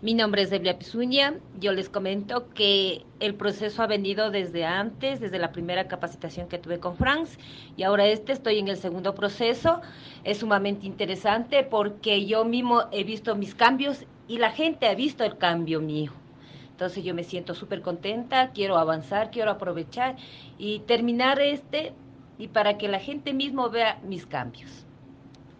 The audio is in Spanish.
Mi nombre es Evelia Pisuña. Yo les comento que el proceso ha venido desde antes, desde la primera capacitación que tuve con Franz y ahora este estoy en el segundo proceso. Es sumamente interesante porque yo mismo he visto mis cambios y la gente ha visto el cambio mío. Entonces yo me siento súper contenta, quiero avanzar, quiero aprovechar y terminar este y para que la gente mismo vea mis cambios.